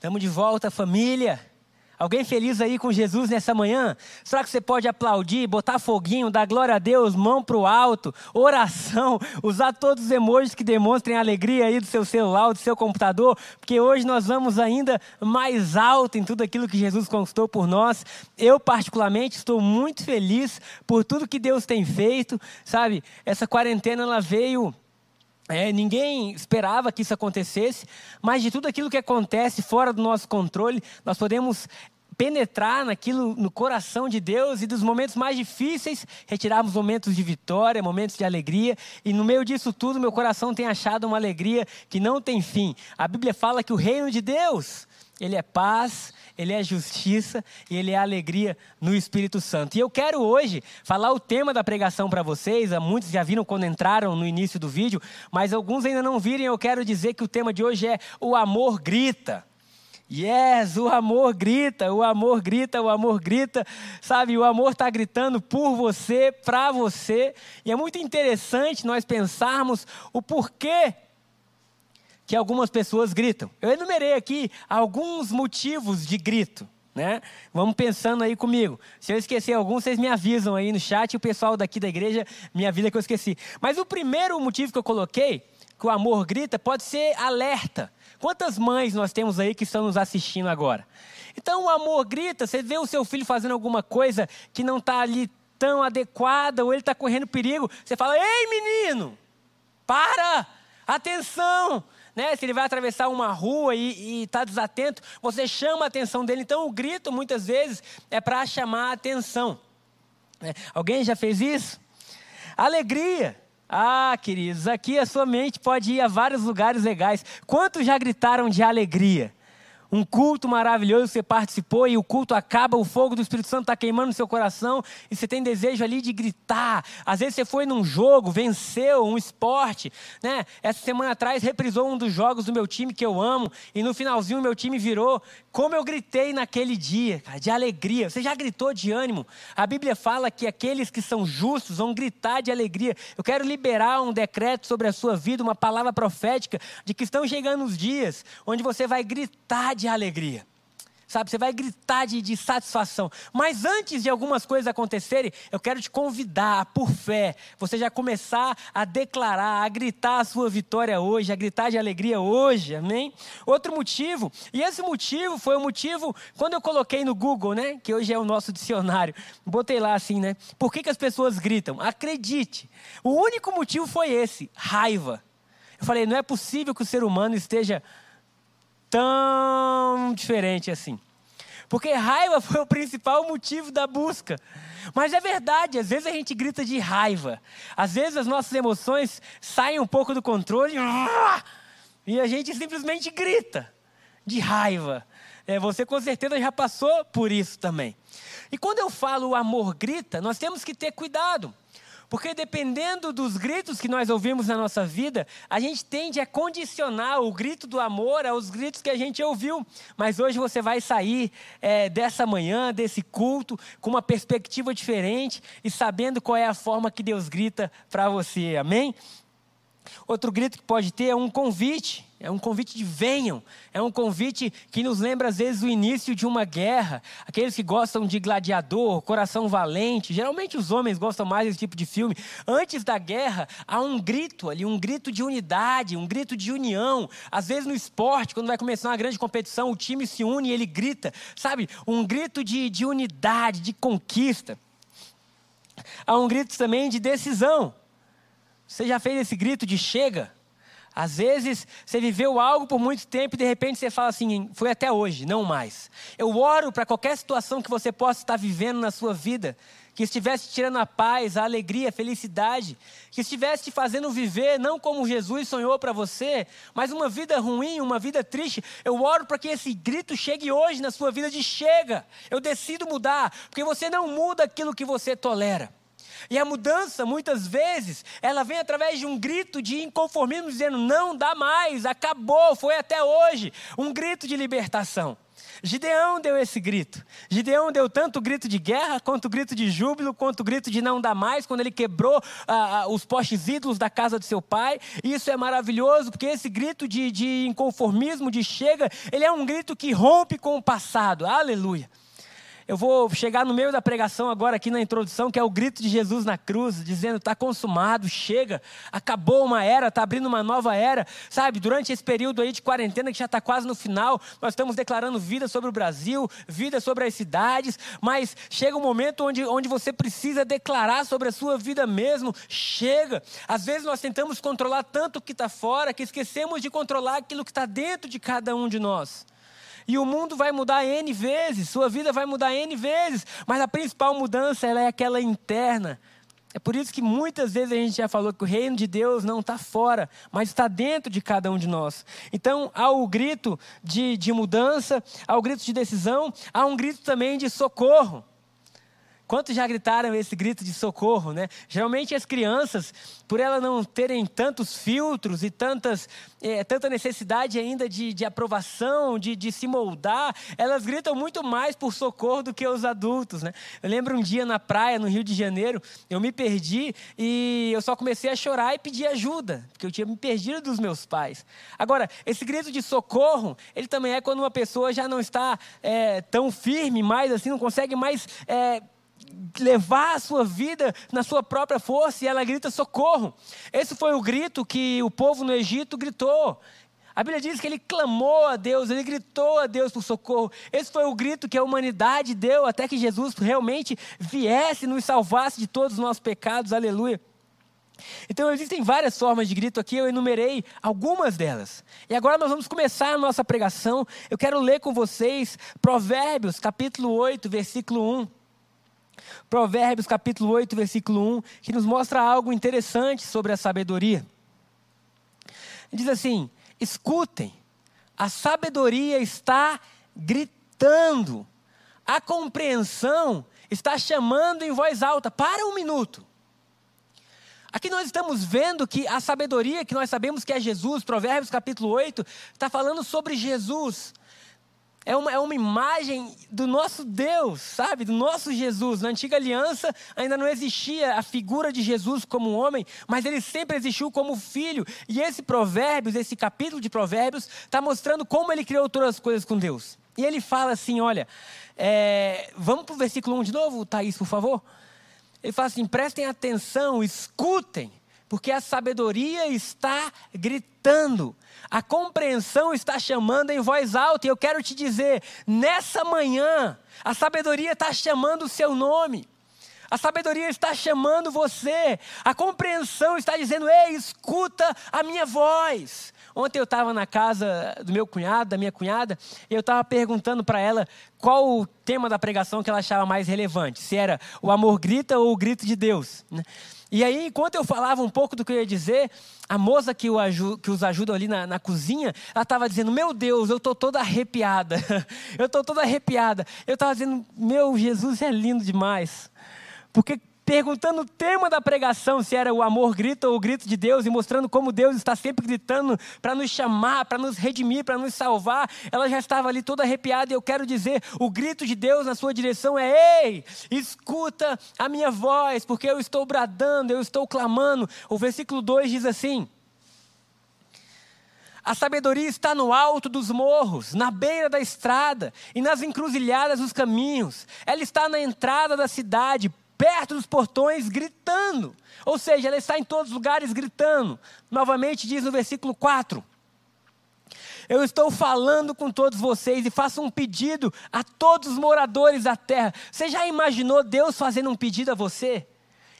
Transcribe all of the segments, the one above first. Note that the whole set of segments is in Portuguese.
Estamos de volta, família. Alguém feliz aí com Jesus nessa manhã? Será que você pode aplaudir, botar foguinho, dar glória a Deus, mão para o alto, oração, usar todos os emojis que demonstrem alegria aí do seu celular, do seu computador? Porque hoje nós vamos ainda mais alto em tudo aquilo que Jesus conquistou por nós. Eu, particularmente, estou muito feliz por tudo que Deus tem feito, sabe? Essa quarentena ela veio é, ninguém esperava que isso acontecesse, mas de tudo aquilo que acontece fora do nosso controle, nós podemos penetrar naquilo no coração de Deus e dos momentos mais difíceis retirarmos momentos de vitória, momentos de alegria, e no meio disso tudo meu coração tem achado uma alegria que não tem fim. A Bíblia fala que o reino de Deus, ele é paz, ele é justiça e ele é alegria no Espírito Santo. E eu quero hoje falar o tema da pregação para vocês. Muitos já viram quando entraram no início do vídeo, mas alguns ainda não viram. Eu quero dizer que o tema de hoje é o amor grita. Yes, o amor grita, o amor grita, o amor grita, sabe? O amor está gritando por você, para você. E é muito interessante nós pensarmos o porquê que algumas pessoas gritam. Eu enumerei aqui alguns motivos de grito. Né? Vamos pensando aí comigo. Se eu esquecer algum, vocês me avisam aí no chat. O pessoal daqui da igreja me avisa que eu esqueci. Mas o primeiro motivo que eu coloquei, que o amor grita, pode ser alerta. Quantas mães nós temos aí que estão nos assistindo agora? Então o amor grita, você vê o seu filho fazendo alguma coisa que não está ali tão adequada, ou ele está correndo perigo, você fala: Ei menino, para, atenção, né? Se ele vai atravessar uma rua e está desatento, você chama a atenção dele. Então, o grito, muitas vezes, é para chamar a atenção. Né? Alguém já fez isso? Alegria. Ah, queridos, aqui a sua mente pode ir a vários lugares legais. Quantos já gritaram de alegria? Um culto maravilhoso você participou e o culto acaba, o fogo do Espírito Santo está queimando no seu coração e você tem desejo ali de gritar. Às vezes você foi num jogo, venceu um esporte, né? Essa semana atrás reprisou um dos jogos do meu time que eu amo e no finalzinho o meu time virou. Como eu gritei naquele dia, cara, de alegria. Você já gritou de ânimo? A Bíblia fala que aqueles que são justos vão gritar de alegria. Eu quero liberar um decreto sobre a sua vida, uma palavra profética de que estão chegando os dias onde você vai gritar de alegria. Sabe, você vai gritar de, de satisfação. Mas antes de algumas coisas acontecerem, eu quero te convidar, por fé, você já começar a declarar, a gritar a sua vitória hoje, a gritar de alegria hoje, amém? Outro motivo, e esse motivo foi o motivo, quando eu coloquei no Google, né, que hoje é o nosso dicionário, botei lá assim, né, por que, que as pessoas gritam? Acredite, o único motivo foi esse, raiva. Eu falei, não é possível que o ser humano esteja tão diferente assim. Porque raiva foi o principal motivo da busca. Mas é verdade, às vezes a gente grita de raiva. Às vezes as nossas emoções saem um pouco do controle e a gente simplesmente grita de raiva. É, você com certeza já passou por isso também. E quando eu falo o amor grita, nós temos que ter cuidado. Porque dependendo dos gritos que nós ouvimos na nossa vida, a gente tende a condicionar o grito do amor aos gritos que a gente ouviu. Mas hoje você vai sair é, dessa manhã, desse culto, com uma perspectiva diferente e sabendo qual é a forma que Deus grita para você. Amém? Outro grito que pode ter é um convite. É um convite de venham. É um convite que nos lembra, às vezes, o início de uma guerra. Aqueles que gostam de gladiador, coração valente. Geralmente os homens gostam mais desse tipo de filme. Antes da guerra, há um grito ali, um grito de unidade, um grito de união. Às vezes no esporte, quando vai começar uma grande competição, o time se une e ele grita. Sabe? Um grito de, de unidade, de conquista. Há um grito também de decisão. Você já fez esse grito de chega? Às vezes você viveu algo por muito tempo e de repente você fala assim: foi até hoje, não mais. Eu oro para qualquer situação que você possa estar vivendo na sua vida, que estivesse tirando a paz, a alegria, a felicidade, que estivesse te fazendo viver não como Jesus sonhou para você, mas uma vida ruim, uma vida triste. Eu oro para que esse grito chegue hoje na sua vida de chega. Eu decido mudar, porque você não muda aquilo que você tolera. E a mudança, muitas vezes, ela vem através de um grito de inconformismo, dizendo: não dá mais, acabou, foi até hoje. Um grito de libertação. Gideão deu esse grito. Gideão deu tanto o grito de guerra, quanto o grito de júbilo, quanto o grito de não dar mais, quando ele quebrou ah, ah os postes ídolos da casa de seu pai. Isso é maravilhoso, porque esse grito de, de inconformismo, de chega, ele é um grito que rompe com o passado. Aleluia. Eu vou chegar no meio da pregação agora, aqui na introdução, que é o grito de Jesus na cruz, dizendo: está consumado, chega, acabou uma era, está abrindo uma nova era. Sabe, durante esse período aí de quarentena, que já está quase no final, nós estamos declarando vida sobre o Brasil, vida sobre as cidades, mas chega um momento onde, onde você precisa declarar sobre a sua vida mesmo: chega. Às vezes nós tentamos controlar tanto o que está fora, que esquecemos de controlar aquilo que está dentro de cada um de nós. E o mundo vai mudar N vezes, sua vida vai mudar N vezes, mas a principal mudança é aquela interna. É por isso que muitas vezes a gente já falou que o reino de Deus não está fora, mas está dentro de cada um de nós. Então, há o grito de, de mudança, há o grito de decisão, há um grito também de socorro. Quantos já gritaram esse grito de socorro, né? Geralmente as crianças, por elas não terem tantos filtros e tantas, é, tanta necessidade ainda de, de aprovação, de, de, se moldar, elas gritam muito mais por socorro do que os adultos, né? Eu lembro um dia na praia, no Rio de Janeiro, eu me perdi e eu só comecei a chorar e pedir ajuda, porque eu tinha me perdido dos meus pais. Agora, esse grito de socorro, ele também é quando uma pessoa já não está é, tão firme mais assim, não consegue mais... É, levar a sua vida na sua própria força e ela grita socorro. Esse foi o grito que o povo no Egito gritou. A Bíblia diz que ele clamou a Deus, ele gritou a Deus por socorro. Esse foi o grito que a humanidade deu até que Jesus realmente viesse e nos salvasse de todos os nossos pecados. Aleluia. Então existem várias formas de grito aqui, eu enumerei algumas delas. E agora nós vamos começar a nossa pregação. Eu quero ler com vocês Provérbios, capítulo 8, versículo 1. Provérbios capítulo 8, versículo 1, que nos mostra algo interessante sobre a sabedoria. Diz assim: escutem, a sabedoria está gritando, a compreensão está chamando em voz alta. Para um minuto. Aqui nós estamos vendo que a sabedoria, que nós sabemos que é Jesus, Provérbios capítulo 8, está falando sobre Jesus. É uma, é uma imagem do nosso Deus, sabe? Do nosso Jesus. Na antiga aliança ainda não existia a figura de Jesus como homem, mas ele sempre existiu como filho. E esse Provérbios, esse capítulo de Provérbios, está mostrando como ele criou todas as coisas com Deus. E ele fala assim: olha, é, vamos para o versículo 1 de novo, Thaís, por favor. Ele fala assim: prestem atenção, escutem, porque a sabedoria está gritando. A compreensão está chamando em voz alta, e eu quero te dizer, nessa manhã, a sabedoria está chamando o seu nome. A sabedoria está chamando você. A compreensão está dizendo: ei, escuta a minha voz. Ontem eu estava na casa do meu cunhado, da minha cunhada, e eu estava perguntando para ela qual o tema da pregação que ela achava mais relevante: se era o amor grita ou o grito de Deus. Né? E aí, enquanto eu falava um pouco do que eu ia dizer, a moça que, que os ajuda ali na, na cozinha, ela estava dizendo: Meu Deus, eu estou toda arrepiada. eu estou toda arrepiada. Eu estava dizendo: Meu Jesus é lindo demais. Porque perguntando o tema da pregação, se era o amor grita ou o grito de Deus, e mostrando como Deus está sempre gritando para nos chamar, para nos redimir, para nos salvar. Ela já estava ali toda arrepiada, e eu quero dizer: o grito de Deus na sua direção é: ei, escuta a minha voz, porque eu estou bradando, eu estou clamando. O versículo 2 diz assim. A sabedoria está no alto dos morros, na beira da estrada e nas encruzilhadas dos caminhos. Ela está na entrada da cidade, perto dos portões, gritando. Ou seja, ela está em todos os lugares gritando. Novamente diz no versículo 4. Eu estou falando com todos vocês e faço um pedido a todos os moradores da terra. Você já imaginou Deus fazendo um pedido a você?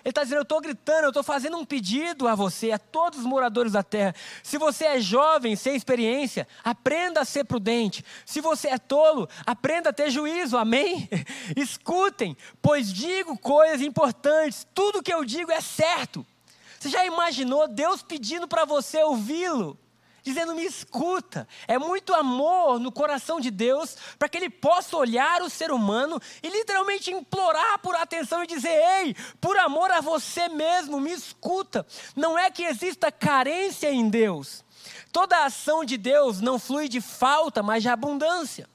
Ele está dizendo: Eu estou gritando, eu estou fazendo um pedido a você, a todos os moradores da terra. Se você é jovem, sem experiência, aprenda a ser prudente. Se você é tolo, aprenda a ter juízo, amém? Escutem, pois digo coisas importantes, tudo que eu digo é certo. Você já imaginou Deus pedindo para você ouvi-lo? Dizendo: me escuta. É muito amor no coração de Deus para que Ele possa olhar o ser humano e literalmente implorar por atenção e dizer: ei, por amor a você mesmo, me escuta. Não é que exista carência em Deus. Toda ação de Deus não flui de falta, mas de abundância.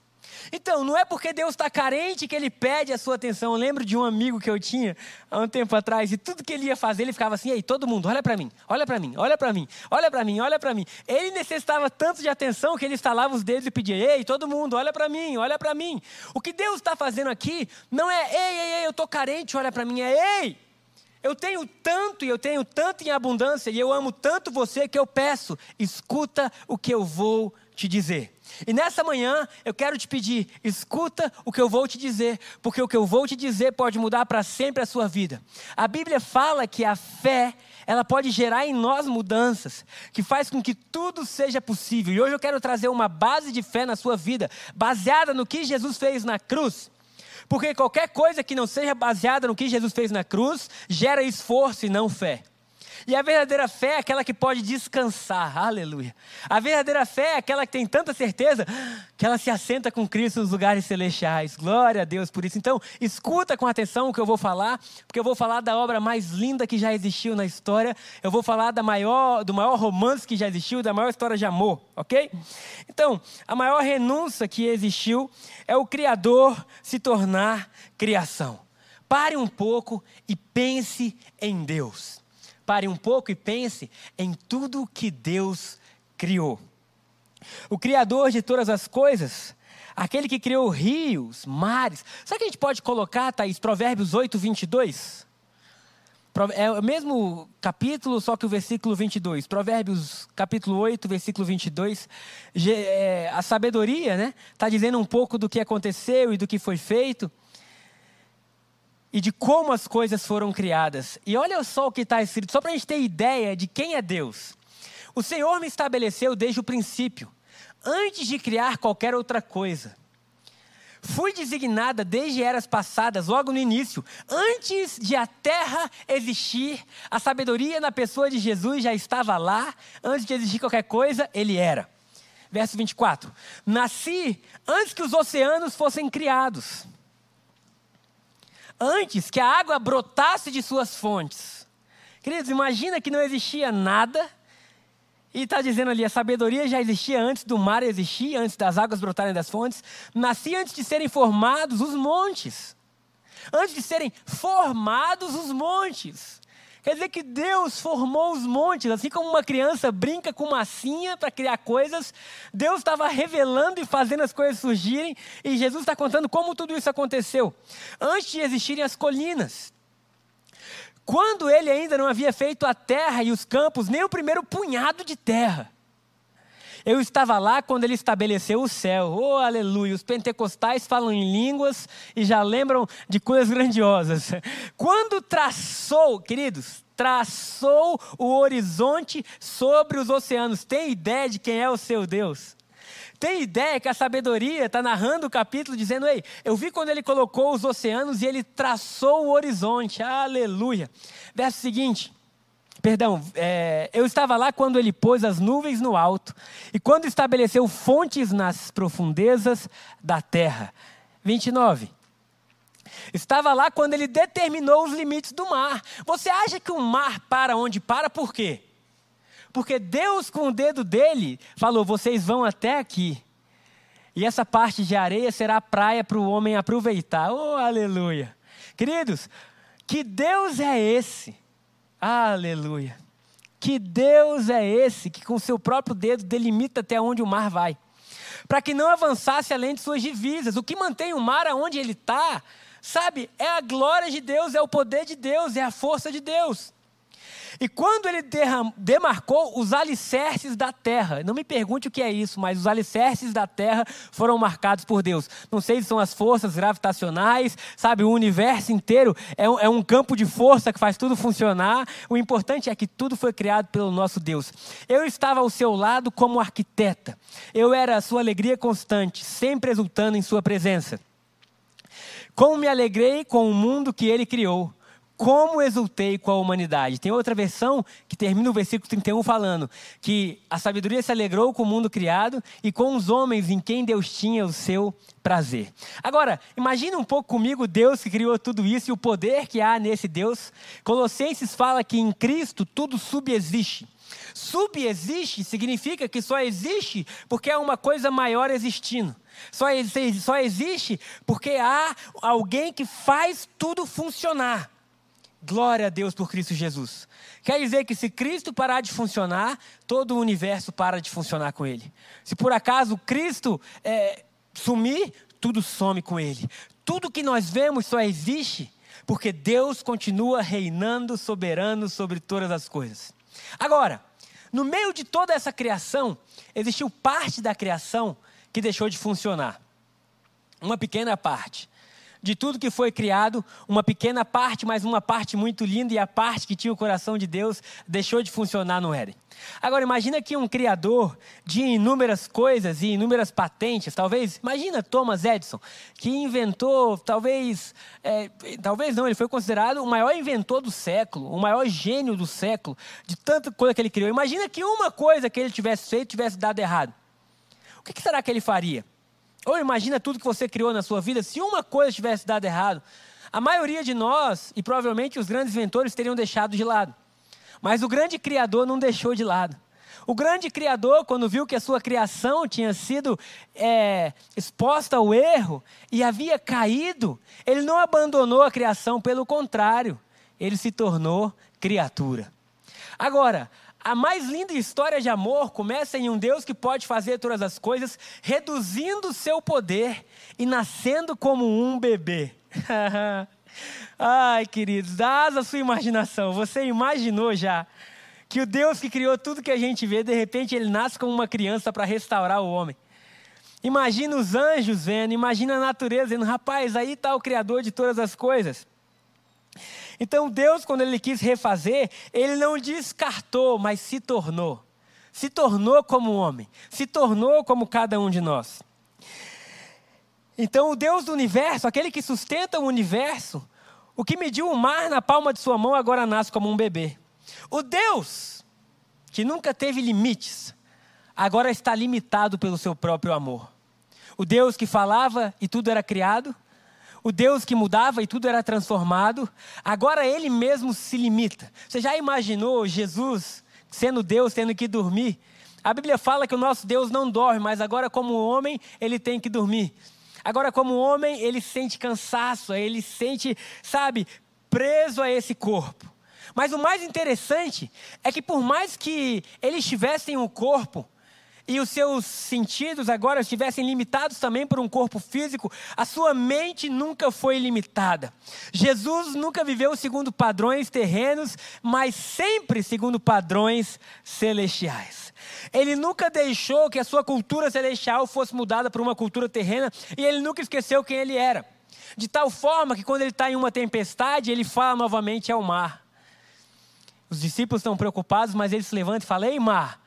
Então, não é porque Deus está carente que ele pede a sua atenção. Eu lembro de um amigo que eu tinha há um tempo atrás, e tudo que ele ia fazer, ele ficava assim: ei, todo mundo, olha para mim, olha para mim, olha para mim, olha para mim, olha para mim. Ele necessitava tanto de atenção que ele estalava os dedos e pedia: ei, todo mundo, olha para mim, olha para mim. O que Deus está fazendo aqui não é: ei, ei, ei, eu estou carente, olha para mim, é: ei, eu tenho tanto e eu tenho tanto em abundância e eu amo tanto você que eu peço, escuta o que eu vou te dizer. E nessa manhã eu quero te pedir, escuta o que eu vou te dizer, porque o que eu vou te dizer pode mudar para sempre a sua vida. A Bíblia fala que a fé, ela pode gerar em nós mudanças, que faz com que tudo seja possível. E hoje eu quero trazer uma base de fé na sua vida, baseada no que Jesus fez na cruz. Porque qualquer coisa que não seja baseada no que Jesus fez na cruz, gera esforço e não fé. E a verdadeira fé é aquela que pode descansar, aleluia. A verdadeira fé é aquela que tem tanta certeza que ela se assenta com Cristo nos lugares celestiais. Glória a Deus por isso. Então, escuta com atenção o que eu vou falar, porque eu vou falar da obra mais linda que já existiu na história. Eu vou falar da maior, do maior romance que já existiu, da maior história de amor, ok? Então, a maior renúncia que existiu é o Criador se tornar criação. Pare um pouco e pense em Deus. Pare um pouco e pense em tudo que Deus criou. O Criador de todas as coisas, aquele que criou rios, mares. Sabe que a gente pode colocar, Thaís, Provérbios 8, 22? É o mesmo capítulo, só que o versículo 22. Provérbios, capítulo 8, versículo 22. É, a sabedoria, né? Está dizendo um pouco do que aconteceu e do que foi feito e de como as coisas foram criadas. E olha só o que está escrito, só para a gente ter ideia de quem é Deus. O Senhor me estabeleceu desde o princípio, antes de criar qualquer outra coisa. Fui designada desde eras passadas, logo no início, antes de a terra existir, a sabedoria na pessoa de Jesus já estava lá, antes de existir qualquer coisa, ele era. Verso 24: Nasci antes que os oceanos fossem criados antes que a água brotasse de suas fontes. Queridos, imagina que não existia nada, e está dizendo ali: a sabedoria já existia antes do mar existir, antes das águas brotarem das fontes, nascia antes de serem formados os montes. Antes de serem formados os montes. Quer dizer que Deus formou os montes, assim como uma criança brinca com massinha para criar coisas, Deus estava revelando e fazendo as coisas surgirem, e Jesus está contando como tudo isso aconteceu. Antes de existirem as colinas, quando ele ainda não havia feito a terra e os campos, nem o primeiro punhado de terra. Eu estava lá quando ele estabeleceu o céu. Oh, aleluia! Os pentecostais falam em línguas e já lembram de coisas grandiosas. Quando traçou, queridos, traçou o horizonte sobre os oceanos. Tem ideia de quem é o seu Deus? Tem ideia que a sabedoria está narrando o capítulo dizendo: Ei, eu vi quando ele colocou os oceanos e ele traçou o horizonte. Aleluia. Verso seguinte. Perdão, é, eu estava lá quando ele pôs as nuvens no alto e quando estabeleceu fontes nas profundezas da terra. 29. Estava lá quando ele determinou os limites do mar. Você acha que o mar para onde para? Por quê? Porque Deus, com o dedo dele, falou: vocês vão até aqui. E essa parte de areia será praia para o homem aproveitar. Oh, aleluia. Queridos, que Deus é esse? Aleluia. Que Deus é esse que com seu próprio dedo delimita até onde o mar vai? Para que não avançasse além de suas divisas. O que mantém o mar aonde ele está, sabe, é a glória de Deus, é o poder de Deus, é a força de Deus. E quando ele demarcou os alicerces da terra, não me pergunte o que é isso, mas os alicerces da terra foram marcados por Deus. Não sei se são as forças gravitacionais, sabe, o universo inteiro é um, é um campo de força que faz tudo funcionar. O importante é que tudo foi criado pelo nosso Deus. Eu estava ao seu lado como arquiteta, eu era a sua alegria constante, sempre exultando em sua presença. Como me alegrei com o mundo que ele criou como exultei com a humanidade. Tem outra versão que termina o versículo 31 falando que a sabedoria se alegrou com o mundo criado e com os homens em quem Deus tinha o seu prazer. Agora, imagine um pouco comigo Deus que criou tudo isso e o poder que há nesse Deus. Colossenses fala que em Cristo tudo subexiste. Subexiste significa que só existe porque há uma coisa maior existindo. Só, existe porque há alguém que faz tudo funcionar. Glória a Deus por Cristo Jesus. Quer dizer que se Cristo parar de funcionar, todo o universo para de funcionar com Ele. Se por acaso Cristo é, sumir, tudo some com Ele. Tudo que nós vemos só existe porque Deus continua reinando soberano sobre todas as coisas. Agora, no meio de toda essa criação, existiu parte da criação que deixou de funcionar. Uma pequena parte de tudo que foi criado, uma pequena parte, mas uma parte muito linda, e a parte que tinha o coração de Deus deixou de funcionar no Éden. Agora, imagina que um criador de inúmeras coisas e inúmeras patentes, talvez, imagina Thomas Edison, que inventou, talvez, é, talvez não, ele foi considerado o maior inventor do século, o maior gênio do século, de tanta coisa que ele criou. Imagina que uma coisa que ele tivesse feito tivesse dado errado. O que, que será que ele faria? Ou imagina tudo que você criou na sua vida, se uma coisa tivesse dado errado. A maioria de nós, e provavelmente os grandes inventores, teriam deixado de lado. Mas o grande Criador não deixou de lado. O grande Criador, quando viu que a sua criação tinha sido é, exposta ao erro e havia caído, ele não abandonou a criação, pelo contrário, ele se tornou criatura. Agora, a mais linda história de amor começa em um Deus que pode fazer todas as coisas, reduzindo seu poder e nascendo como um bebê. Ai, queridos, dá a sua imaginação. Você imaginou já que o Deus que criou tudo que a gente vê, de repente ele nasce como uma criança para restaurar o homem? Imagina os anjos vendo, imagina a natureza vendo, rapaz, aí está o Criador de todas as coisas. Então Deus, quando ele quis refazer, ele não descartou, mas se tornou. Se tornou como homem, se tornou como cada um de nós. Então o Deus do universo, aquele que sustenta o universo, o que mediu o mar na palma de sua mão, agora nasce como um bebê. O Deus que nunca teve limites, agora está limitado pelo seu próprio amor. O Deus que falava e tudo era criado, o Deus que mudava e tudo era transformado, agora ele mesmo se limita. Você já imaginou Jesus sendo Deus tendo que dormir? A Bíblia fala que o nosso Deus não dorme, mas agora, como homem, ele tem que dormir. Agora, como homem, ele sente cansaço, ele sente, sabe, preso a esse corpo. Mas o mais interessante é que, por mais que ele estivesse em um corpo, e os seus sentidos agora estivessem limitados também por um corpo físico, a sua mente nunca foi limitada. Jesus nunca viveu segundo padrões terrenos, mas sempre segundo padrões celestiais. Ele nunca deixou que a sua cultura celestial fosse mudada por uma cultura terrena e ele nunca esqueceu quem ele era. De tal forma que quando ele está em uma tempestade, ele fala novamente ao mar. Os discípulos estão preocupados, mas ele se levanta e fala: Ei, mar,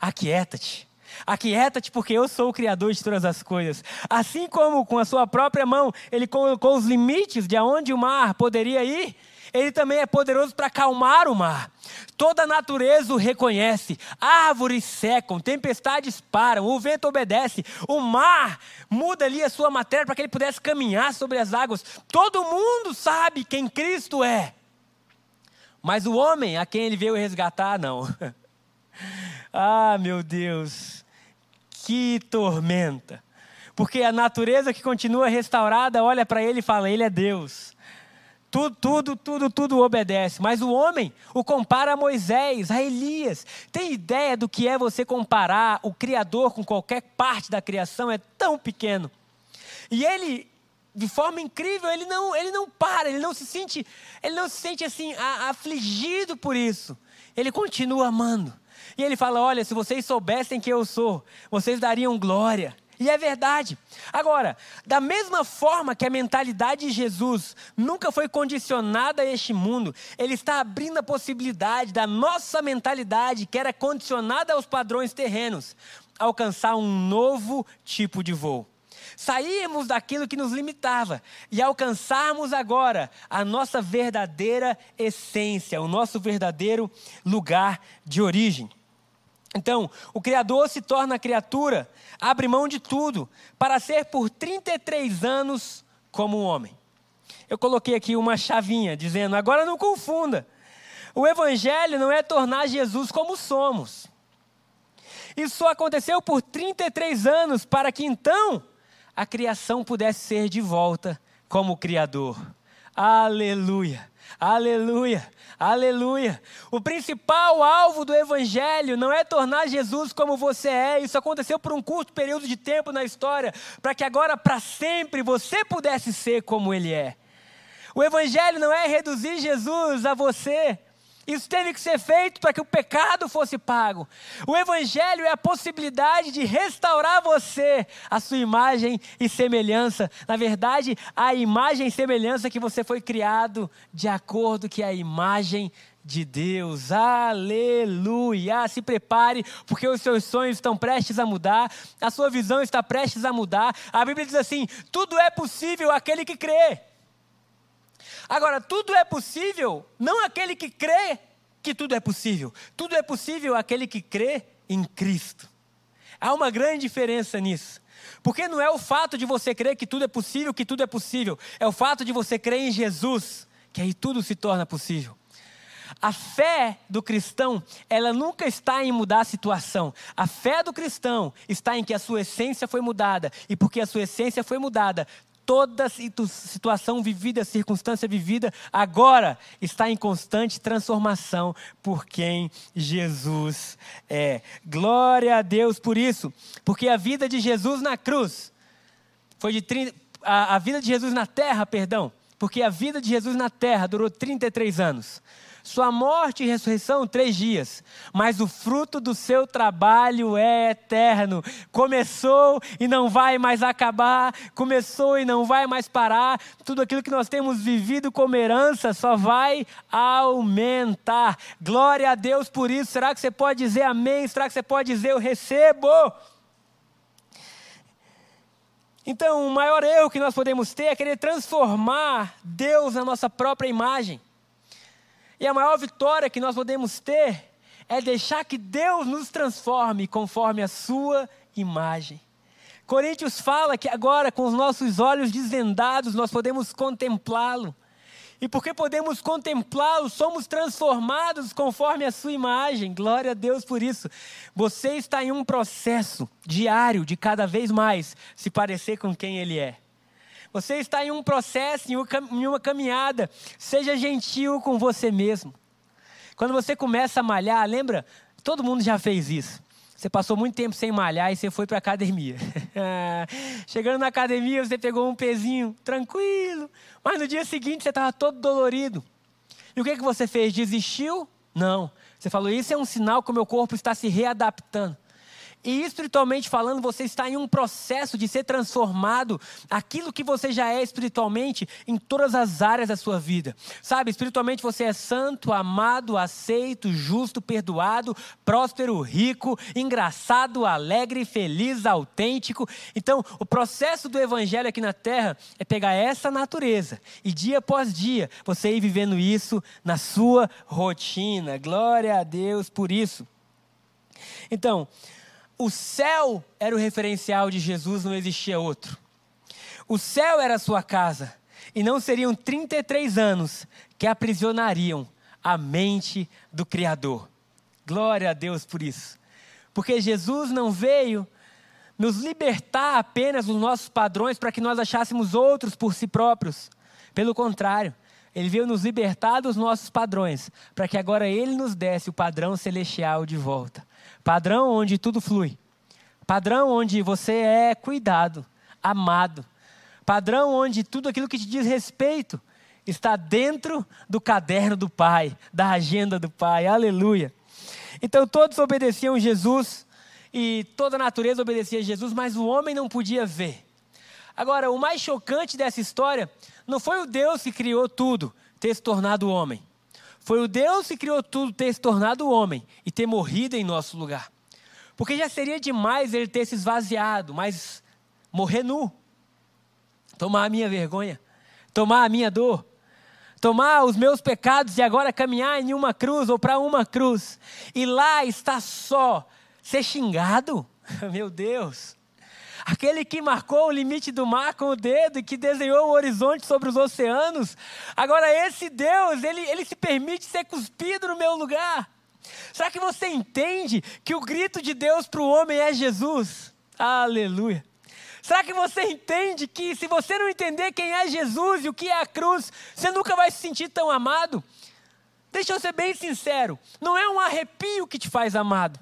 aquieta-te Aquieta-te, porque eu sou o Criador de todas as coisas. Assim como com a sua própria mão ele colocou os limites de aonde o mar poderia ir, ele também é poderoso para acalmar o mar. Toda a natureza o reconhece. Árvores secam, tempestades param, o vento obedece. O mar muda ali a sua matéria para que ele pudesse caminhar sobre as águas. Todo mundo sabe quem Cristo é. Mas o homem a quem ele veio resgatar, não. ah, meu Deus que tormenta. Porque a natureza que continua restaurada olha para ele e fala: Ele é Deus. Tudo, tudo, tudo, tudo obedece. Mas o homem o compara a Moisés, a Elias. Tem ideia do que é você comparar o Criador com qualquer parte da criação? É tão pequeno. E ele, de forma incrível, ele não, ele não para, ele não se sente, ele não se sente assim afligido por isso. Ele continua amando. E ele fala: Olha, se vocês soubessem quem eu sou, vocês dariam glória. E é verdade. Agora, da mesma forma que a mentalidade de Jesus nunca foi condicionada a este mundo, ele está abrindo a possibilidade da nossa mentalidade, que era condicionada aos padrões terrenos, alcançar um novo tipo de voo. Sairmos daquilo que nos limitava e alcançarmos agora a nossa verdadeira essência, o nosso verdadeiro lugar de origem. Então, o Criador se torna criatura, abre mão de tudo, para ser por 33 anos como um homem. Eu coloquei aqui uma chavinha dizendo: agora não confunda. O Evangelho não é tornar Jesus como somos. Isso só aconteceu por 33 anos para que então a criação pudesse ser de volta como Criador. Aleluia, aleluia, aleluia. O principal alvo do Evangelho não é tornar Jesus como você é, isso aconteceu por um curto período de tempo na história, para que agora, para sempre, você pudesse ser como Ele é. O Evangelho não é reduzir Jesus a você, isso teve que ser feito para que o pecado fosse pago. O Evangelho é a possibilidade de restaurar você, a sua imagem e semelhança. Na verdade, a imagem e semelhança que você foi criado de acordo com a imagem de Deus. Aleluia! Se prepare, porque os seus sonhos estão prestes a mudar, a sua visão está prestes a mudar. A Bíblia diz assim: tudo é possível aquele que crê. Agora, tudo é possível, não aquele que crê que tudo é possível. Tudo é possível aquele que crê em Cristo. Há uma grande diferença nisso. Porque não é o fato de você crer que tudo é possível, que tudo é possível. É o fato de você crer em Jesus, que aí tudo se torna possível. A fé do cristão, ela nunca está em mudar a situação. A fé do cristão está em que a sua essência foi mudada. E porque a sua essência foi mudada, toda situação vivida, circunstância vivida, agora está em constante transformação por quem Jesus é. Glória a Deus por isso, porque a vida de Jesus na cruz foi de 30, a, a vida de Jesus na terra, perdão, porque a vida de Jesus na terra durou 33 anos. Sua morte e ressurreição, três dias. Mas o fruto do seu trabalho é eterno. Começou e não vai mais acabar. Começou e não vai mais parar. Tudo aquilo que nós temos vivido como herança só vai aumentar. Glória a Deus por isso. Será que você pode dizer amém? Será que você pode dizer eu recebo? Então, o maior erro que nós podemos ter é querer transformar Deus na nossa própria imagem. E a maior vitória que nós podemos ter é deixar que Deus nos transforme conforme a sua imagem. Coríntios fala que agora, com os nossos olhos desvendados, nós podemos contemplá-lo. E porque podemos contemplá-lo, somos transformados conforme a sua imagem. Glória a Deus por isso. Você está em um processo diário de cada vez mais se parecer com quem ele é. Você está em um processo, em uma caminhada. Seja gentil com você mesmo. Quando você começa a malhar, lembra? Todo mundo já fez isso. Você passou muito tempo sem malhar e você foi para a academia. Chegando na academia, você pegou um pezinho tranquilo, mas no dia seguinte você estava todo dolorido. E o que, que você fez? Desistiu? Não. Você falou: Isso é um sinal que o meu corpo está se readaptando. E espiritualmente falando, você está em um processo de ser transformado aquilo que você já é espiritualmente em todas as áreas da sua vida. Sabe, espiritualmente você é santo, amado, aceito, justo, perdoado, próspero, rico, engraçado, alegre, feliz, autêntico. Então, o processo do evangelho aqui na terra é pegar essa natureza e dia após dia você ir vivendo isso na sua rotina. Glória a Deus por isso. Então, o céu era o referencial de Jesus, não existia outro. O céu era a sua casa, e não seriam 33 anos que aprisionariam a mente do Criador. Glória a Deus por isso. Porque Jesus não veio nos libertar apenas dos nossos padrões para que nós achássemos outros por si próprios. Pelo contrário, ele veio nos libertar dos nossos padrões, para que agora ele nos desse o padrão celestial de volta. Padrão onde tudo flui. Padrão onde você é cuidado, amado. Padrão onde tudo aquilo que te diz respeito está dentro do caderno do Pai, da agenda do Pai. Aleluia. Então todos obedeciam Jesus e toda a natureza obedecia a Jesus, mas o homem não podia ver. Agora, o mais chocante dessa história não foi o Deus que criou tudo ter se tornado homem. Foi o Deus que criou tudo ter se tornado homem e ter morrido em nosso lugar. Porque já seria demais ele ter se esvaziado, mas morrer nu, tomar a minha vergonha, tomar a minha dor, tomar os meus pecados e agora caminhar em uma cruz ou para uma cruz, e lá está só. Ser xingado, meu Deus. Aquele que marcou o limite do mar com o dedo e que desenhou o horizonte sobre os oceanos. Agora, esse Deus, ele, ele se permite ser cuspido no meu lugar. Será que você entende que o grito de Deus para o homem é Jesus? Aleluia. Será que você entende que se você não entender quem é Jesus e o que é a cruz, você nunca vai se sentir tão amado? Deixa eu ser bem sincero: não é um arrepio que te faz amado,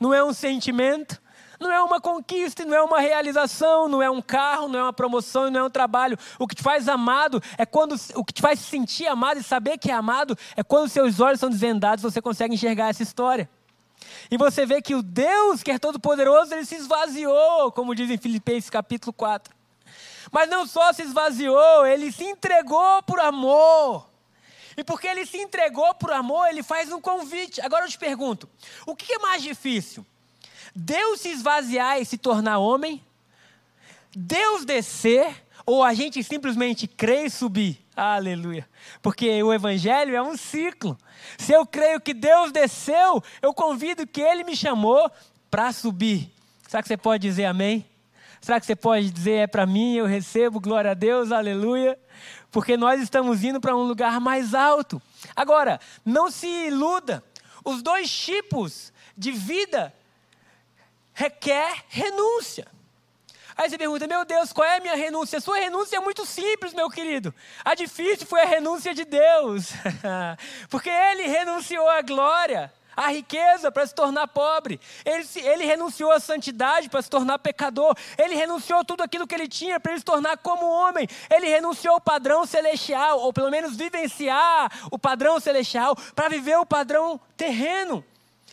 não é um sentimento, não é uma conquista, não é uma realização, não é um carro, não é uma promoção, não é um trabalho. O que te faz amado é quando o que te faz sentir amado e saber que é amado é quando seus olhos são desvendados, você consegue enxergar essa história. E você vê que o Deus que é todo poderoso, ele se esvaziou, como diz em Filipenses capítulo 4. Mas não só se esvaziou, ele se entregou por amor. E porque ele se entregou por amor, ele faz um convite. Agora eu te pergunto: o que é mais difícil? Deus se esvaziar e se tornar homem? Deus descer? Ou a gente simplesmente crer e subir? Aleluia. Porque o Evangelho é um ciclo. Se eu creio que Deus desceu, eu convido que Ele me chamou para subir. Será que você pode dizer amém? Será que você pode dizer é para mim, eu recebo, glória a Deus, aleluia? Porque nós estamos indo para um lugar mais alto. Agora, não se iluda. Os dois tipos de vida requer renúncia. Aí você pergunta, meu Deus, qual é a minha renúncia? A sua renúncia é muito simples, meu querido. A difícil foi a renúncia de Deus. Porque Ele renunciou à glória, à riqueza para se tornar pobre. Ele, ele renunciou à santidade para se tornar pecador. Ele renunciou tudo aquilo que ele tinha para se tornar como homem. Ele renunciou ao padrão celestial, ou pelo menos vivenciar o padrão celestial, para viver o padrão terreno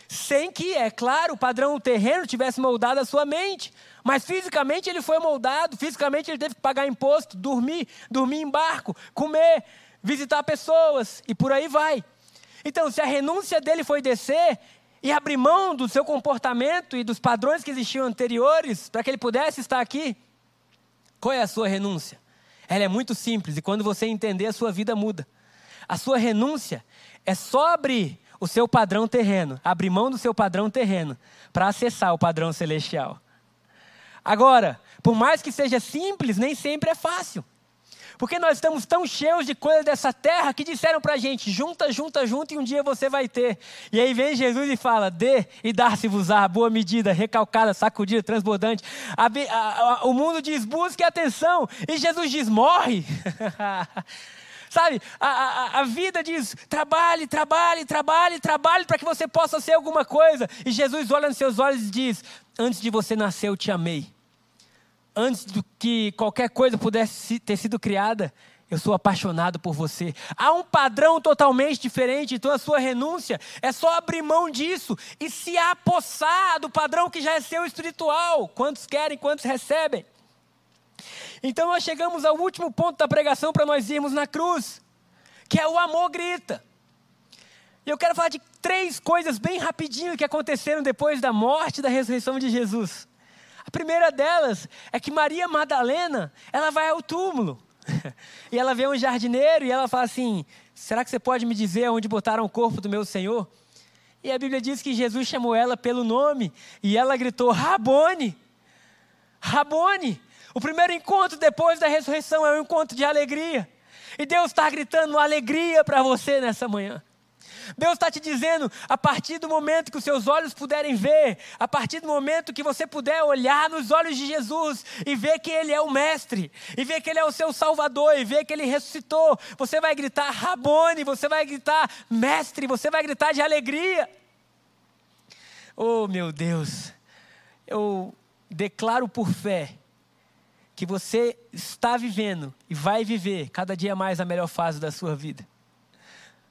sem que, é claro, o padrão terreno tivesse moldado a sua mente. Mas fisicamente ele foi moldado, fisicamente ele teve que pagar imposto, dormir, dormir em barco, comer, visitar pessoas e por aí vai. Então, se a renúncia dele foi descer e abrir mão do seu comportamento e dos padrões que existiam anteriores para que ele pudesse estar aqui, qual é a sua renúncia? Ela é muito simples e quando você entender, a sua vida muda. A sua renúncia é só abrir o seu padrão terreno, abrir mão do seu padrão terreno para acessar o padrão celestial. Agora, por mais que seja simples, nem sempre é fácil. Porque nós estamos tão cheios de coisas dessa terra que disseram para a gente: junta, junta, junta e um dia você vai ter. E aí vem Jesus e fala: dê e dar-se-vos-á, boa medida, recalcada, sacudida, transbordante. A, a, a, o mundo diz: busque atenção. E Jesus diz: morre. Sabe, a, a, a vida diz: trabalhe, trabalhe, trabalhe, trabalhe para que você possa ser alguma coisa. E Jesus olha nos seus olhos e diz: Antes de você nascer, eu te amei. Antes do que qualquer coisa pudesse ter sido criada, eu sou apaixonado por você. Há um padrão totalmente diferente, então a sua renúncia é só abrir mão disso e se apossar do padrão que já é seu espiritual. Quantos querem, quantos recebem? Então nós chegamos ao último ponto da pregação para nós irmos na cruz, que é o amor grita. E eu quero falar de três coisas bem rapidinho que aconteceram depois da morte e da ressurreição de Jesus. A primeira delas é que Maria Madalena, ela vai ao túmulo. e ela vê um jardineiro e ela fala assim: Será que você pode me dizer onde botaram o corpo do meu Senhor? E a Bíblia diz que Jesus chamou ela pelo nome e ela gritou: Rabone! Rabone! O primeiro encontro depois da ressurreição é um encontro de alegria. E Deus está gritando alegria para você nessa manhã. Deus está te dizendo, a partir do momento que os seus olhos puderem ver, a partir do momento que você puder olhar nos olhos de Jesus e ver que Ele é o Mestre, e ver que Ele é o seu Salvador, e ver que Ele ressuscitou, você vai gritar Rabone, você vai gritar Mestre, você vai gritar de alegria. Oh meu Deus, eu declaro por fé que você está vivendo e vai viver cada dia mais a melhor fase da sua vida.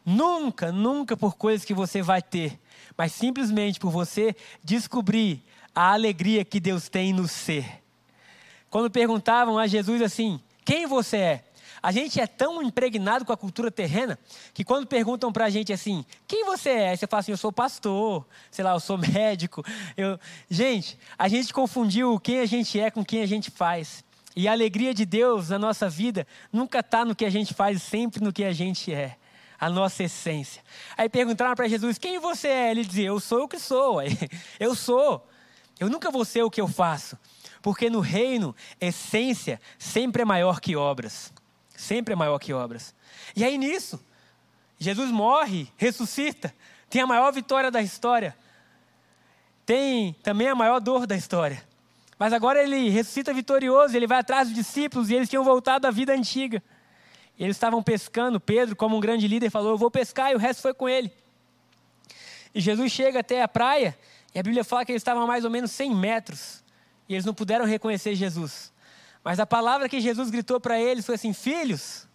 Nunca, nunca por coisas que você vai ter, mas simplesmente por você descobrir a alegria que Deus tem no ser. Quando perguntavam a Jesus assim: quem você é? A gente é tão impregnado com a cultura terrena que quando perguntam para a gente assim, quem você é? Aí você fala assim, eu sou pastor, sei lá, eu sou médico. Eu... Gente, a gente confundiu quem a gente é com quem a gente faz. E a alegria de Deus na nossa vida nunca está no que a gente faz, sempre no que a gente é. A nossa essência. Aí perguntaram para Jesus: Quem você é? Ele dizia: Eu sou o que sou. Eu sou. Eu nunca vou ser o que eu faço. Porque no reino, essência sempre é maior que obras. Sempre é maior que obras. E aí nisso, Jesus morre, ressuscita, tem a maior vitória da história. Tem também a maior dor da história. Mas agora ele ressuscita vitorioso, ele vai atrás dos discípulos e eles tinham voltado à vida antiga. Eles estavam pescando, Pedro, como um grande líder, falou: Eu vou pescar, e o resto foi com ele. E Jesus chega até a praia, e a Bíblia fala que eles estavam a mais ou menos 100 metros, e eles não puderam reconhecer Jesus. Mas a palavra que Jesus gritou para eles foi assim: Filhos,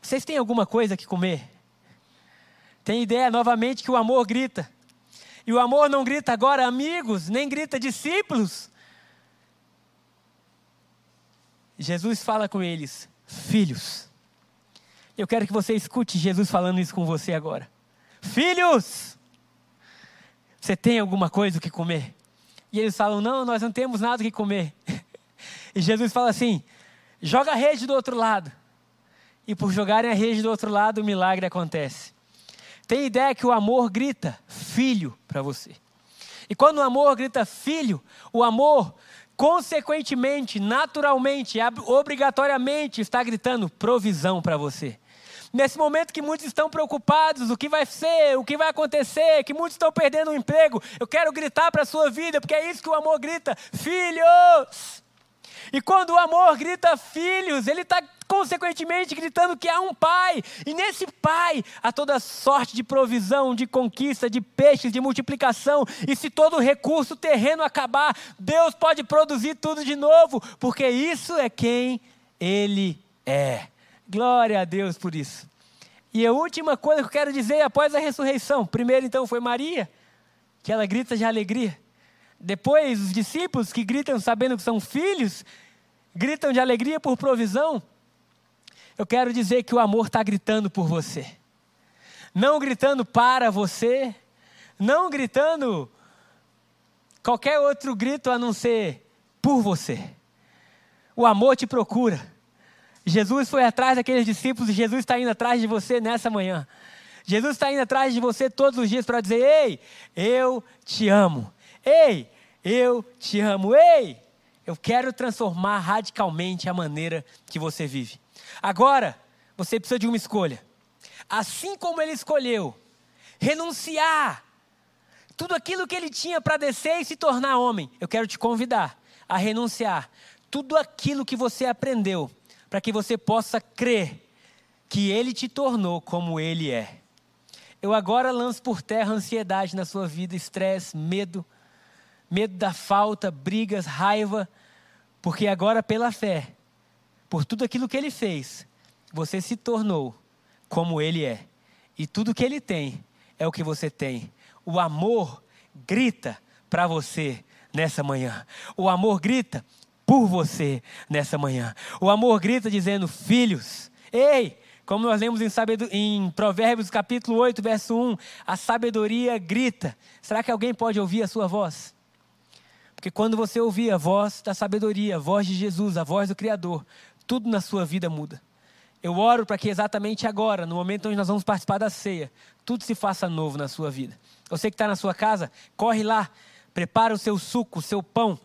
vocês têm alguma coisa que comer? Tem ideia novamente que o amor grita. E o amor não grita agora amigos, nem grita discípulos. Jesus fala com eles: Filhos. Eu quero que você escute Jesus falando isso com você agora. Filhos, você tem alguma coisa que comer? E eles falam: Não, nós não temos nada que comer. E Jesus fala assim: Joga a rede do outro lado. E por jogarem a rede do outro lado, o milagre acontece. Tem ideia que o amor grita filho para você. E quando o amor grita filho, o amor, consequentemente, naturalmente, obrigatoriamente, está gritando provisão para você. Nesse momento que muitos estão preocupados, o que vai ser, o que vai acontecer, que muitos estão perdendo o emprego, eu quero gritar para a sua vida, porque é isso que o amor grita: filhos! E quando o amor grita filhos, ele está consequentemente gritando que há um pai. E nesse pai há toda sorte de provisão, de conquista, de peixes, de multiplicação. E se todo recurso terreno acabar, Deus pode produzir tudo de novo, porque isso é quem ele é. Glória a Deus por isso. E a última coisa que eu quero dizer após a ressurreição: primeiro, então, foi Maria, que ela grita de alegria. Depois, os discípulos que gritam sabendo que são filhos, gritam de alegria por provisão. Eu quero dizer que o amor está gritando por você. Não gritando para você, não gritando qualquer outro grito a não ser por você. O amor te procura. Jesus foi atrás daqueles discípulos e Jesus está indo atrás de você nessa manhã. Jesus está indo atrás de você todos os dias para dizer: Ei, eu te amo. Ei, eu te amo. Ei, eu quero transformar radicalmente a maneira que você vive. Agora, você precisa de uma escolha. Assim como ele escolheu renunciar tudo aquilo que ele tinha para descer e se tornar homem, eu quero te convidar a renunciar tudo aquilo que você aprendeu para que você possa crer que Ele te tornou como Ele é. Eu agora lanço por terra ansiedade na sua vida, estresse, medo, medo da falta, brigas, raiva, porque agora, pela fé, por tudo aquilo que Ele fez, você se tornou como Ele é. E tudo que Ele tem é o que você tem. O amor grita para você nessa manhã. O amor grita por você nessa manhã. O amor grita dizendo: Filhos, ei, como nós lemos em, em, Provérbios capítulo 8, verso 1, a sabedoria grita. Será que alguém pode ouvir a sua voz? Porque quando você ouvir a voz da sabedoria, a voz de Jesus, a voz do Criador, tudo na sua vida muda. Eu oro para que exatamente agora, no momento onde nós vamos participar da ceia, tudo se faça novo na sua vida. Você que está na sua casa, corre lá, prepara o seu suco, o seu pão,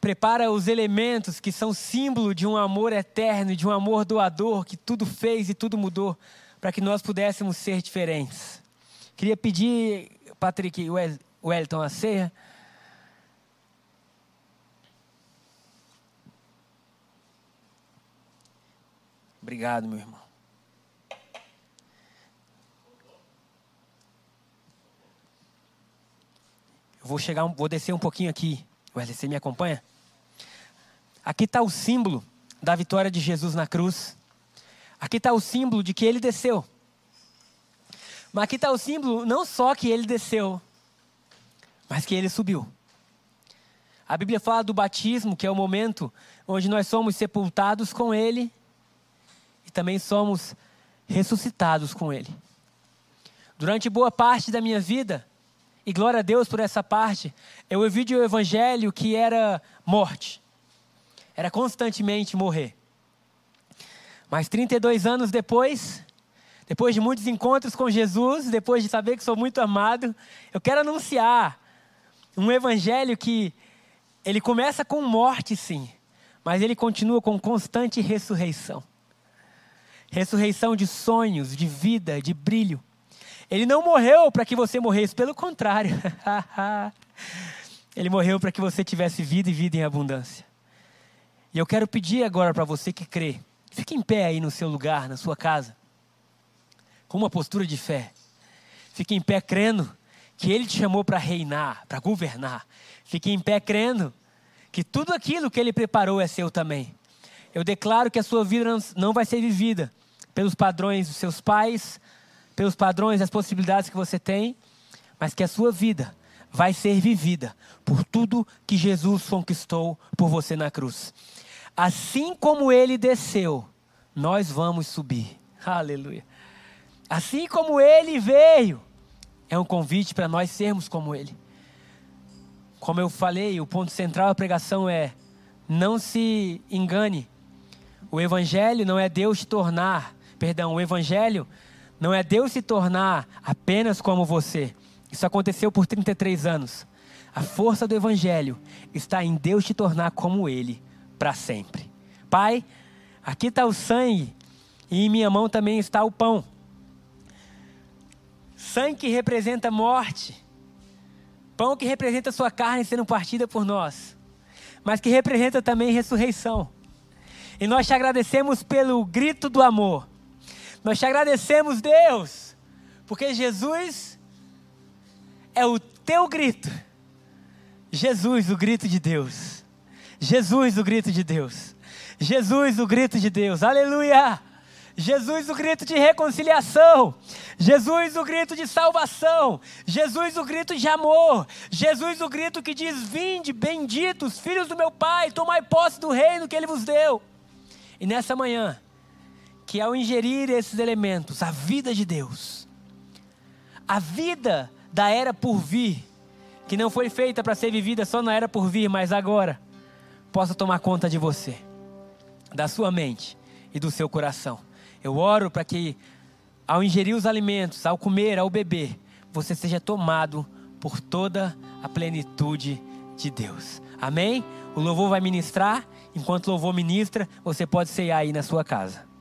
prepara os elementos que são símbolo de um amor eterno, de um amor doador que tudo fez e tudo mudou para que nós pudéssemos ser diferentes. Queria pedir, Patrick Wellington, a ceia. Obrigado, meu irmão. Eu vou chegar, vou descer um pouquinho aqui. Wesley, você me acompanha? Aqui está o símbolo da vitória de Jesus na cruz. Aqui está o símbolo de que ele desceu. Mas aqui está o símbolo não só que ele desceu, mas que ele subiu. A Bíblia fala do batismo, que é o momento onde nós somos sepultados com ele e também somos ressuscitados com ele. Durante boa parte da minha vida, e glória a Deus por essa parte, eu ouvi de um evangelho que era morte era constantemente morrer. Mas 32 anos depois, depois de muitos encontros com Jesus, depois de saber que sou muito amado, eu quero anunciar um evangelho que ele começa com morte, sim, mas ele continua com constante ressurreição ressurreição de sonhos, de vida, de brilho. Ele não morreu para que você morresse, pelo contrário. ele morreu para que você tivesse vida e vida em abundância. E eu quero pedir agora para você que crê, fique em pé aí no seu lugar, na sua casa, com uma postura de fé. Fique em pé crendo que Ele te chamou para reinar, para governar. Fique em pé crendo que tudo aquilo que Ele preparou é seu também. Eu declaro que a sua vida não vai ser vivida pelos padrões dos seus pais, pelos padrões das possibilidades que você tem, mas que a sua vida vai ser vivida por tudo que Jesus conquistou por você na cruz. Assim como ele desceu, nós vamos subir. Aleluia. Assim como ele veio, é um convite para nós sermos como ele. Como eu falei, o ponto central da pregação é: não se engane. O evangelho não é Deus te tornar perdão, o evangelho não é Deus se tornar apenas como você. Isso aconteceu por 33 anos. A força do evangelho está em Deus te tornar como ele para sempre. Pai, aqui está o sangue e em minha mão também está o pão. Sangue que representa morte, pão que representa sua carne sendo partida por nós, mas que representa também ressurreição. E nós te agradecemos pelo grito do amor nós te agradecemos, Deus, porque Jesus é o teu grito. Jesus, o grito de Deus. Jesus, o grito de Deus. Jesus, o grito de Deus. Aleluia! Jesus, o grito de reconciliação. Jesus, o grito de salvação. Jesus, o grito de amor. Jesus, o grito que diz: Vinde, benditos, filhos do meu Pai, tomai posse do reino que Ele vos deu. E nessa manhã, que ao ingerir esses elementos, a vida de Deus, a vida da era por vir, que não foi feita para ser vivida só na era por vir, mas agora, possa tomar conta de você, da sua mente e do seu coração. Eu oro para que, ao ingerir os alimentos, ao comer, ao beber, você seja tomado por toda a plenitude de Deus. Amém? O louvor vai ministrar. Enquanto louvor ministra, você pode ceiar aí na sua casa.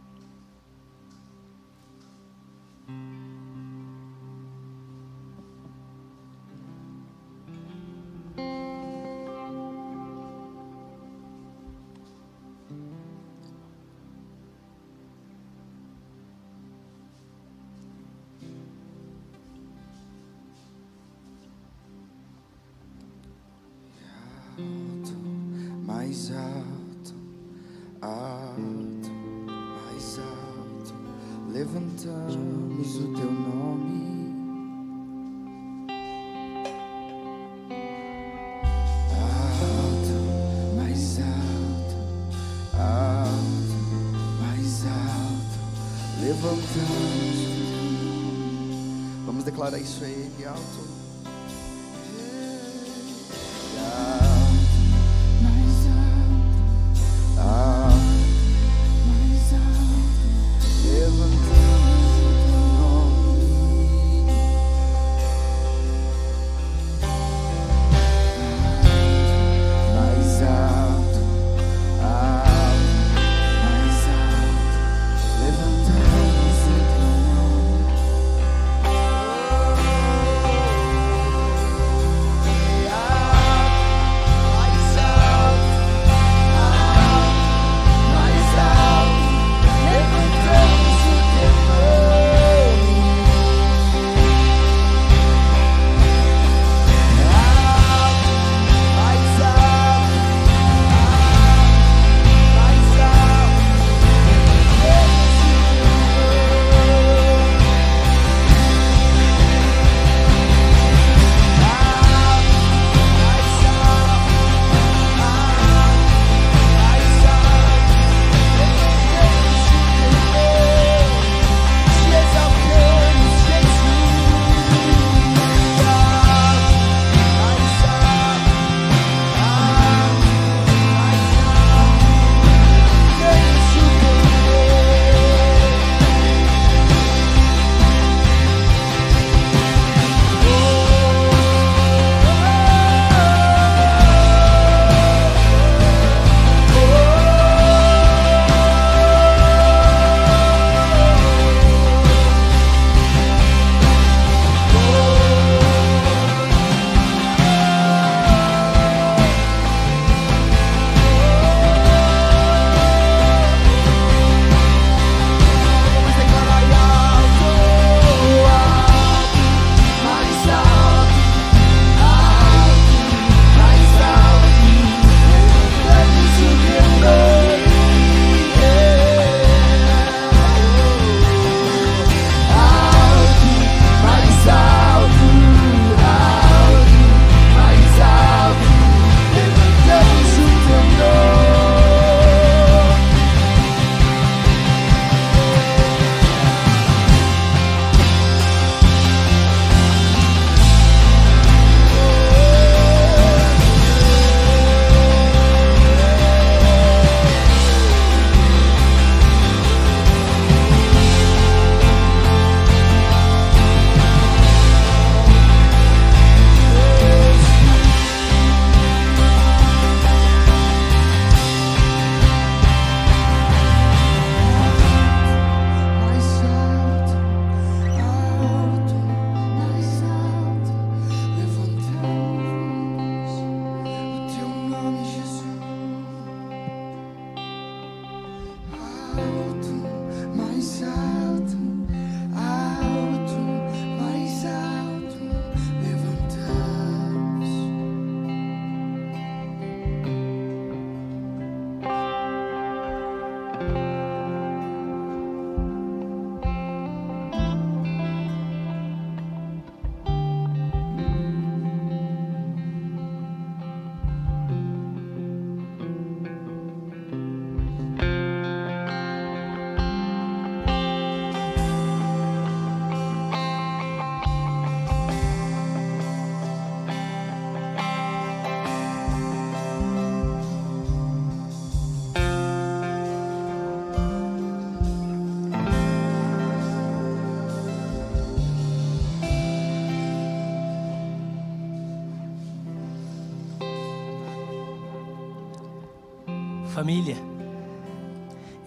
Família,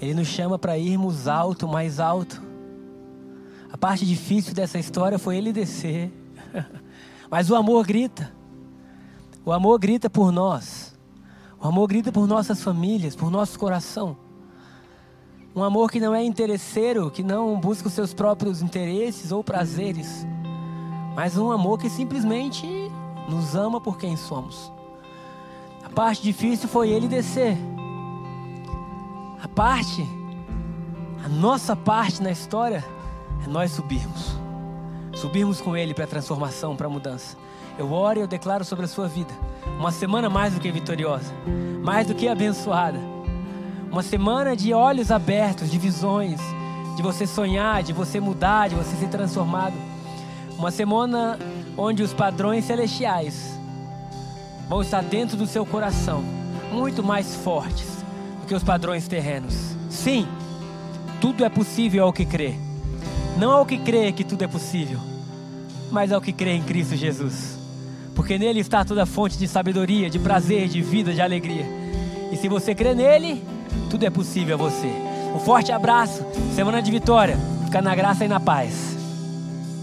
Ele nos chama para irmos alto, mais alto. A parte difícil dessa história foi Ele descer, mas o amor grita. O amor grita por nós. O amor grita por nossas famílias, por nosso coração. Um amor que não é interesseiro, que não busca os seus próprios interesses ou prazeres, mas um amor que simplesmente nos ama por quem somos. A parte difícil foi ele descer a parte, a nossa parte na história é nós subirmos. Subirmos com Ele para a transformação, para a mudança. Eu oro e eu declaro sobre a sua vida uma semana mais do que vitoriosa, mais do que abençoada. Uma semana de olhos abertos, de visões, de você sonhar, de você mudar, de você ser transformado. Uma semana onde os padrões celestiais vão estar dentro do seu coração, muito mais fortes do que os padrões terrenos. Sim, tudo é possível ao que crê. Não ao que crê que tudo é possível, mas ao que crê em Cristo Jesus. Porque nele está toda a fonte de sabedoria, de prazer, de vida, de alegria. E se você crê nele, tudo é possível a você. Um forte abraço, semana de vitória. Fica na graça e na paz.